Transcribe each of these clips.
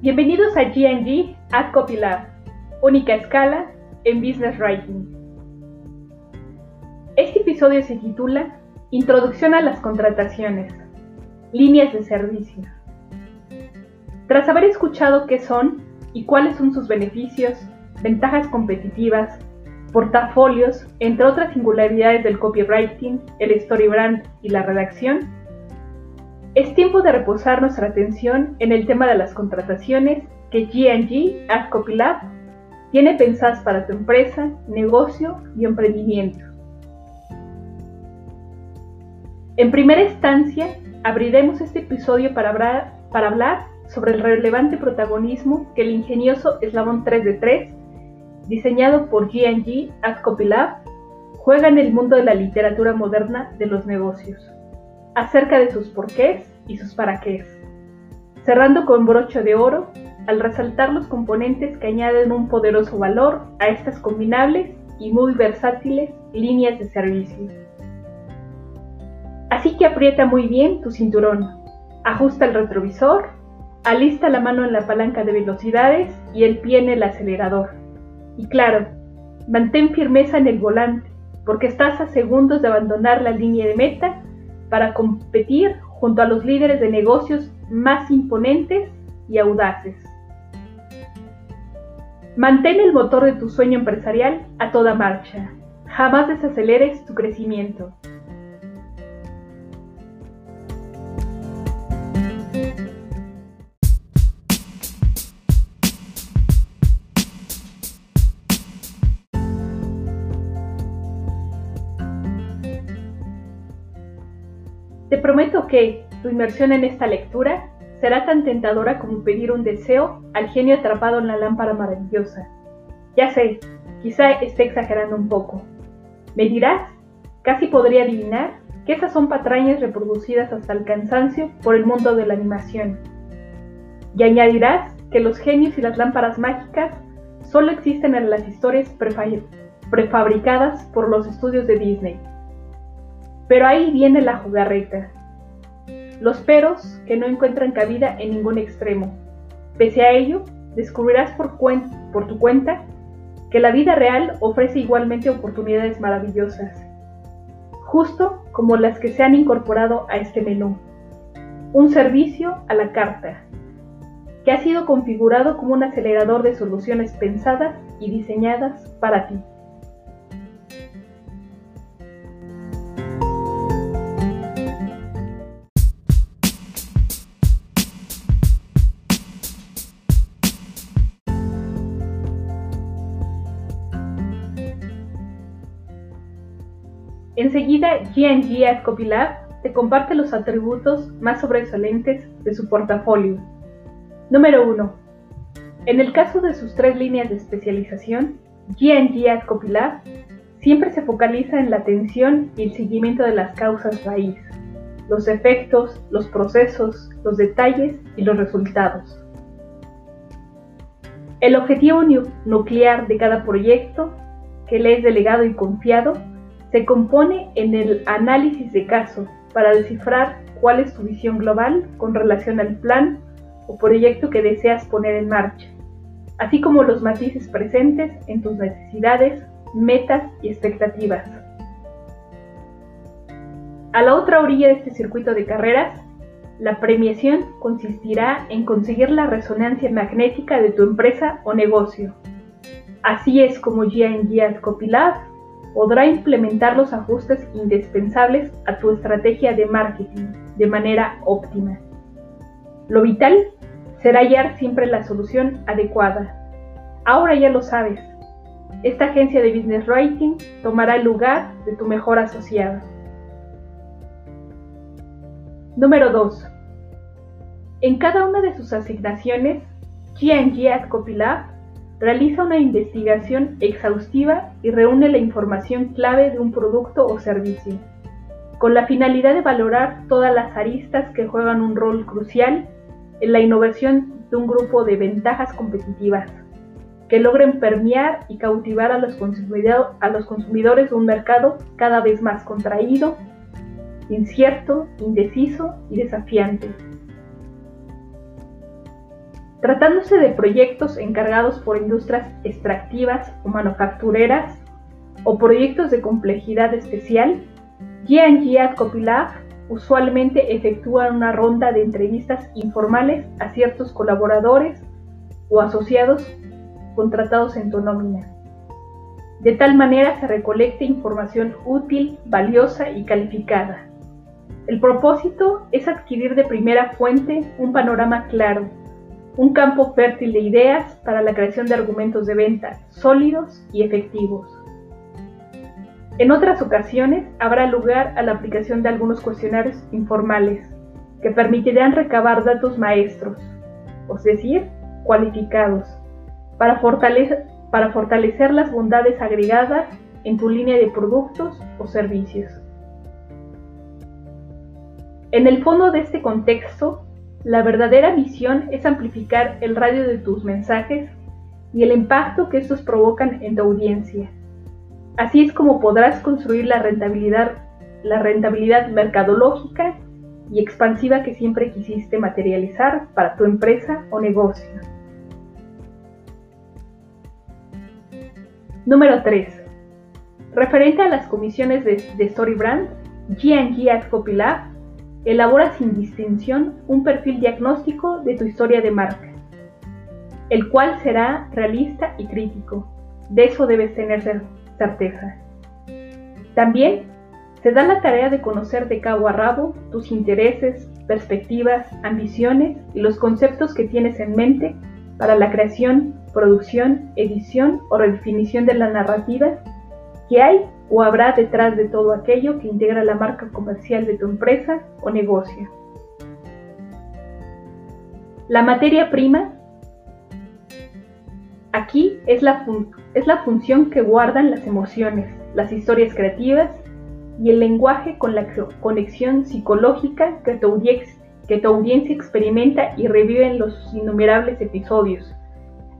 Bienvenidos a GNG at Copilab, única escala en Business Writing. Este episodio se titula Introducción a las contrataciones, líneas de servicio. Tras haber escuchado qué son y cuáles son sus beneficios, ventajas competitivas, portafolios, entre otras singularidades del copywriting, el storybrand y la redacción, es tiempo de reposar nuestra atención en el tema de las contrataciones que G&G Ad Copylab tiene pensadas para tu empresa, negocio y emprendimiento. En primera instancia, abriremos este episodio para hablar, sobre el relevante protagonismo que el ingenioso eslabón 3 de 3 diseñado por G&G at Copylab, juega en el mundo de la literatura moderna de los negocios, acerca de sus porqués y sus paraqués, cerrando con broche de oro al resaltar los componentes que añaden un poderoso valor a estas combinables y muy versátiles líneas de servicio. Así que aprieta muy bien tu cinturón, ajusta el retrovisor, alista la mano en la palanca de velocidades y el pie en el acelerador y claro, mantén firmeza en el volante, porque estás a segundos de abandonar la línea de meta para competir junto a los líderes de negocios más imponentes y audaces. Mantén el motor de tu sueño empresarial a toda marcha. Jamás desaceleres tu crecimiento. Que tu inmersión en esta lectura será tan tentadora como pedir un deseo al genio atrapado en la lámpara maravillosa. Ya sé, quizá esté exagerando un poco. Me dirás, casi podría adivinar que esas son patrañas reproducidas hasta el cansancio por el mundo de la animación. Y añadirás que los genios y las lámparas mágicas solo existen en las historias prefabricadas por los estudios de Disney. Pero ahí viene la jugarreta. Los peros que no encuentran cabida en ningún extremo. Pese a ello, descubrirás por, por tu cuenta que la vida real ofrece igualmente oportunidades maravillosas, justo como las que se han incorporado a este menú. Un servicio a la carta, que ha sido configurado como un acelerador de soluciones pensadas y diseñadas para ti. Enseguida, G&G at Copylab te comparte los atributos más sobresalientes de su portafolio. Número 1. En el caso de sus tres líneas de especialización, G&G at Copylab siempre se focaliza en la atención y el seguimiento de las causas raíz, los efectos, los procesos, los detalles y los resultados. El objetivo nuclear de cada proyecto que le es delegado y confiado se compone en el análisis de caso para descifrar cuál es tu visión global con relación al plan o proyecto que deseas poner en marcha, así como los matices presentes en tus necesidades, metas y expectativas. A la otra orilla de este circuito de carreras, la premiación consistirá en conseguir la resonancia magnética de tu empresa o negocio. Así es como G&G Copilab podrá implementar los ajustes indispensables a tu estrategia de marketing de manera óptima. Lo vital será hallar siempre la solución adecuada. Ahora ya lo sabes. Esta agencia de Business Writing tomará el lugar de tu mejor asociado. Número 2. En cada una de sus asignaciones, G&G at Copylab realiza una investigación exhaustiva y reúne la información clave de un producto o servicio, con la finalidad de valorar todas las aristas que juegan un rol crucial en la innovación de un grupo de ventajas competitivas que logren permear y cautivar a los, consumidores de un mercado cada vez más contraído, incierto, indeciso y desafiante. Tratándose de proyectos encargados por industrias extractivas o manufactureras o proyectos de complejidad especial, G&G Copilab usualmente efectúa una ronda de entrevistas informales a ciertos colaboradores o asociados contratados en tu nómina. De tal manera se recolecte información útil, valiosa y calificada. El propósito es adquirir de primera fuente un panorama claro un campo fértil de ideas para la creación de argumentos de venta sólidos y efectivos. En otras ocasiones habrá lugar a la aplicación de algunos cuestionarios informales que permitirán recabar datos maestros, es decir, cualificados, para fortalecer, las bondades agregadas en tu línea de productos o servicios. En el fondo de este contexto la verdadera misión es amplificar el radio de tus mensajes y el impacto que estos provocan en tu audiencia. Así es como podrás construir la rentabilidad, la rentabilidad mercadológica y expansiva que siempre quisiste materializar para tu empresa o negocio. Número 3. Referente a las comisiones de, de StoryBrand, G&G at Copilab Elabora sin distinción un perfil diagnóstico de tu historia de marca, el cual será realista y crítico. De eso debes tener certeza. También se da la tarea de conocer de cabo a rabo tus intereses, perspectivas, ambiciones y los conceptos que tienes en mente para la creación, producción, edición o redefinición de la narrativa que hay o habrá detrás de todo aquello que integra la marca comercial de tu empresa o negocio. La materia prima aquí es la, es la función que guardan las emociones, las historias creativas y el lenguaje con la conexión psicológica que tu, audiencia experimenta y revive en los innumerables episodios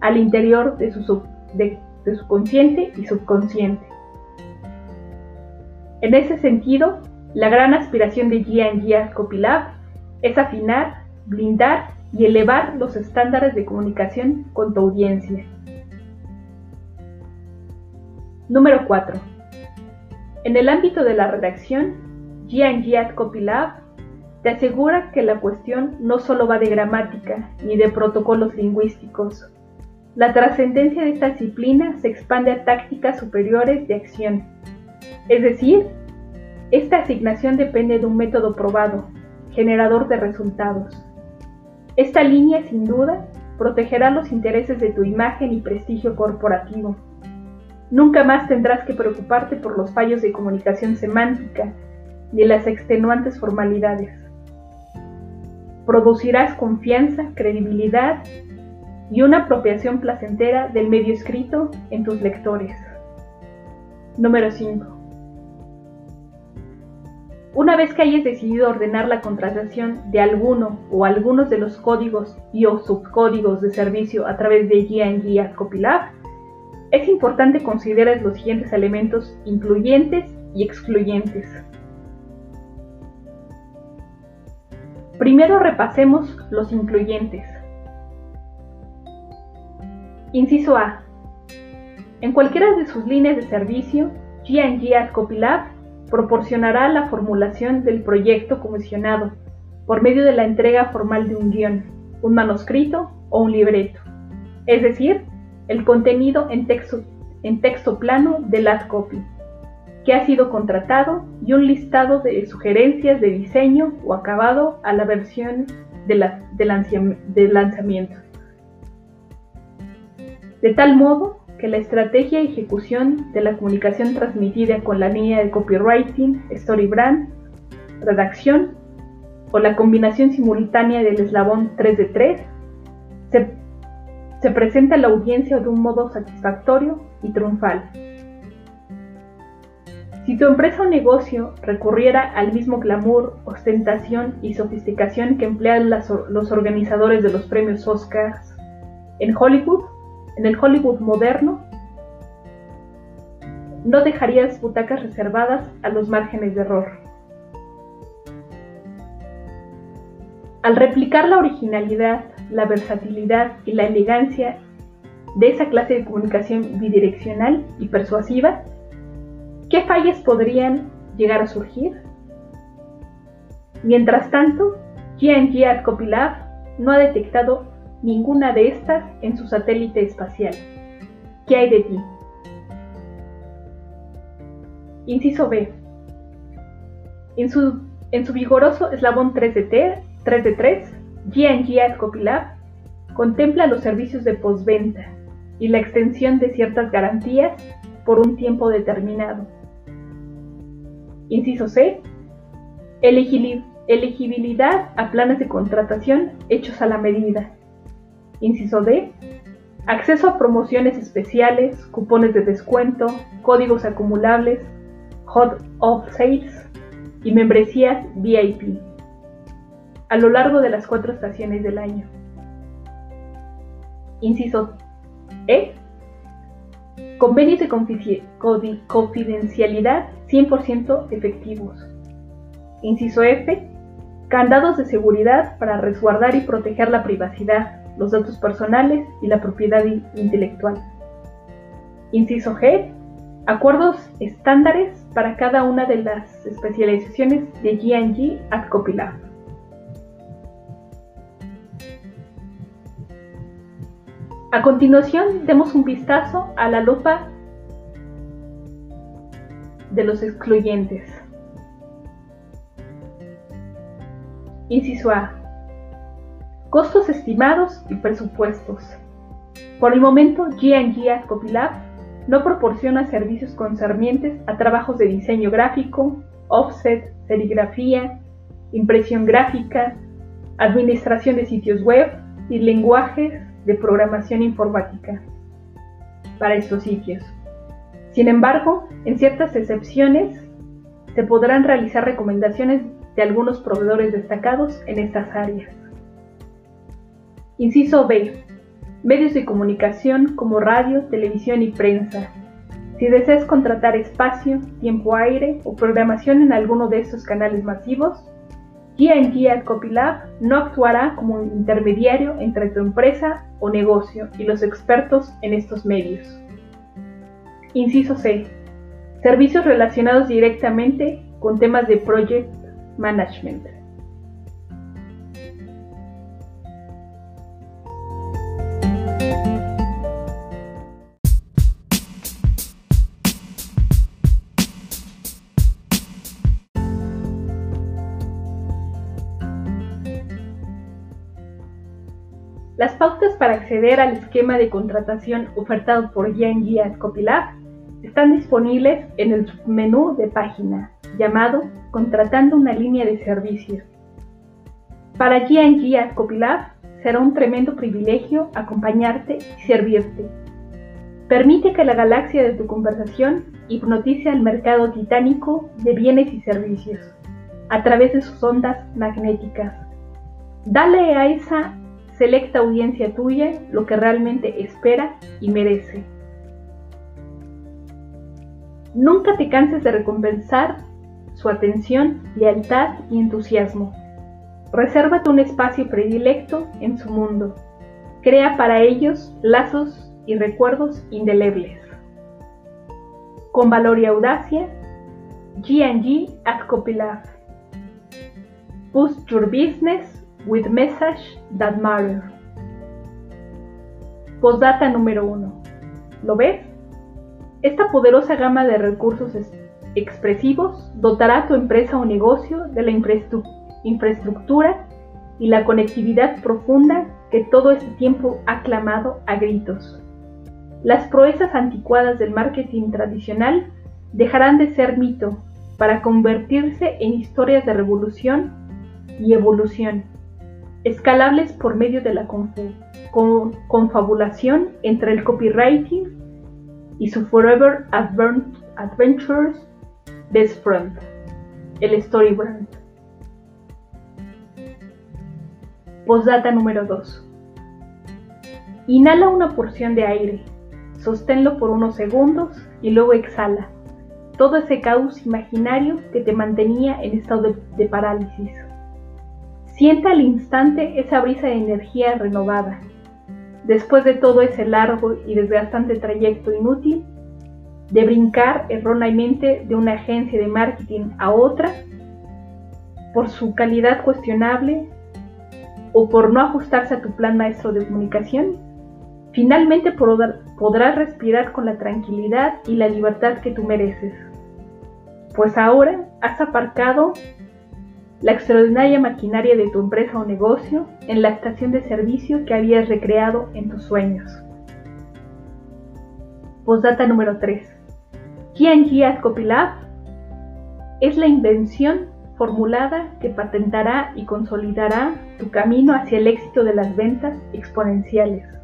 al interior de su consciente y subconsciente. En ese sentido, la gran aspiración de G&G Copilab es afinar, blindar y elevar los estándares de comunicación con tu audiencia. Número 4. En el ámbito de la redacción, G&G Copilab te asegura que la cuestión no solo va de gramática ni de protocolos lingüísticos. La trascendencia de esta disciplina se expande a tácticas superiores de acción es decir, esta asignación depende de un método probado, generador de resultados. Esta línea, sin duda, protegerá los intereses de tu imagen y prestigio corporativo. Nunca más tendrás que preocuparte por los fallos de comunicación semántica ni las extenuantes formalidades. Producirás confianza, credibilidad y una apropiación placentera del medio escrito en tus lectores. Número 5. Una vez que hayas decidido ordenar la contratación de alguno o algunos de los códigos y o subcódigos de servicio a través de guía en guía Copilab, es importante considerar los siguientes elementos incluyentes y excluyentes. Primero repasemos los incluyentes. Inciso A. En cualquiera de sus líneas de servicio, G&G Copilab proporcionará la formulación del proyecto comisionado por medio de la entrega formal de un guion, un manuscrito o un libreto, es decir, el contenido en texto, plano del ad copy, que ha sido contratado y un listado de sugerencias de diseño o acabado a la versión de, de lanzamiento. De tal modo que la estrategia y ejecución de la comunicación transmitida con la línea de copywriting, story brand, redacción o la combinación simultánea del eslabón 3 de 3 se, se presenta a la audiencia de un modo satisfactorio y triunfal. Si tu empresa o negocio recurriera al mismo glamour, ostentación y sofisticación que emplean los organizadores de los premios Oscars en Hollywood, en el Hollywood moderno, no dejarías butacas reservadas a los márgenes de error. Al replicar la originalidad, la versatilidad y la elegancia de esa clase de comunicación bidireccional y persuasiva, ¿qué fallas podrían llegar a surgir? Mientras tanto, GNG at Copilab no ha detectado ninguna de estas en su satélite espacial. ¿Qué hay de ti? Inciso B. En su, en su vigoroso eslabón 3 de, 3 de 3, GNG at Copilab contempla los servicios de postventa y la extensión de ciertas garantías por un tiempo determinado. Inciso C. Elegibilidad a planes de contratación hechos a la medida. Inciso D. Acceso a promociones especiales, cupones de descuento, códigos acumulables, hot of sales y membresías VIP a lo largo de las cuatro estaciones del año. Inciso E. Convenios de confidencialidad 100% efectivos. Inciso F. Candados de seguridad para resguardar y proteger la privacidad, los datos personales y la propiedad intelectual. Inciso G. Acuerdos estándares para cada una de las especializaciones de G&G at Copilab. A continuación, demos un vistazo a la lupa de los excluyentes. Inciso A. Costos estimados y presupuestos. Por el momento, G&G Copilab no proporciona servicios concernientes a trabajos de diseño gráfico, offset, serigrafía, impresión gráfica, administración de sitios web y lenguajes de programación informática para estos sitios. Sin embargo, en ciertas excepciones, se podrán realizar recomendaciones de algunos proveedores destacados en estas áreas. Inciso B. Medios de comunicación como radio, televisión y prensa. Si deseas contratar espacio, tiempo aire o programación en alguno de estos canales masivos, Guía en Guía Copilab no actuará como intermediario entre tu empresa o negocio y los expertos en estos medios. Inciso C. Servicios relacionados directamente con temas de Project Management. Las pautas para acceder al esquema de contratación ofertado por Guía Copilab están disponibles en el menú de página llamado Contratando una línea de servicios. Para Guía Copilab será un tremendo privilegio acompañarte y servirte. Permite que la galaxia de tu conversación hipnotice al mercado titánico de bienes y servicios a través de sus ondas magnéticas. Dale a esa selecta audiencia tuya lo que realmente espera y merece. Nunca te canses de recompensar su atención, lealtad y entusiasmo. Resérvate un espacio predilecto en su mundo. Crea para ellos lazos y recuerdos indelebles. Con valor y audacia, G&G at Copilab. Boost your business with message that matter. Postdata número 1. ¿Lo ves? Esta poderosa gama de recursos expresivos dotará a tu empresa o negocio de la infraestructura y la conectividad profunda que todo este tiempo ha clamado a gritos. Las proezas anticuadas del marketing tradicional dejarán de ser mito para convertirse en historias de revolución y evolución escalables por medio de la confabulación entre el copywriting y su Forever Adventures Best Friend, el Story Brand. Postdata número 2. Inhala una porción de aire, sosténlo por unos segundos y luego exhala todo ese caos imaginario que te mantenía en estado de parálisis. Sienta al instante esa brisa de energía renovada. Después de todo ese largo y desgastante trayecto inútil, de brincar erróneamente de una agencia de marketing a otra, por su calidad cuestionable o por no ajustarse a tu plan maestro de comunicación, finalmente podrás respirar con la tranquilidad y la libertad que tú mereces. Pues ahora has aparcado la extraordinaria maquinaria de tu empresa o negocio en la estación de servicio que habías recreado en tus sueños. Postdata número 3. G&G Ascopilab es la invención formulada que patentará y consolidará tu camino hacia el éxito de las ventas exponenciales.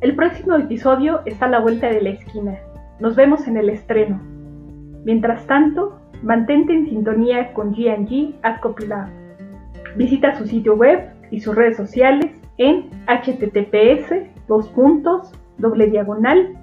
El próximo episodio está a la vuelta de la esquina. Nos vemos en el estreno. Mientras tanto, mantente en sintonía con G&G Ascopilab. Visita su sitio web y sus redes sociales en https diagonal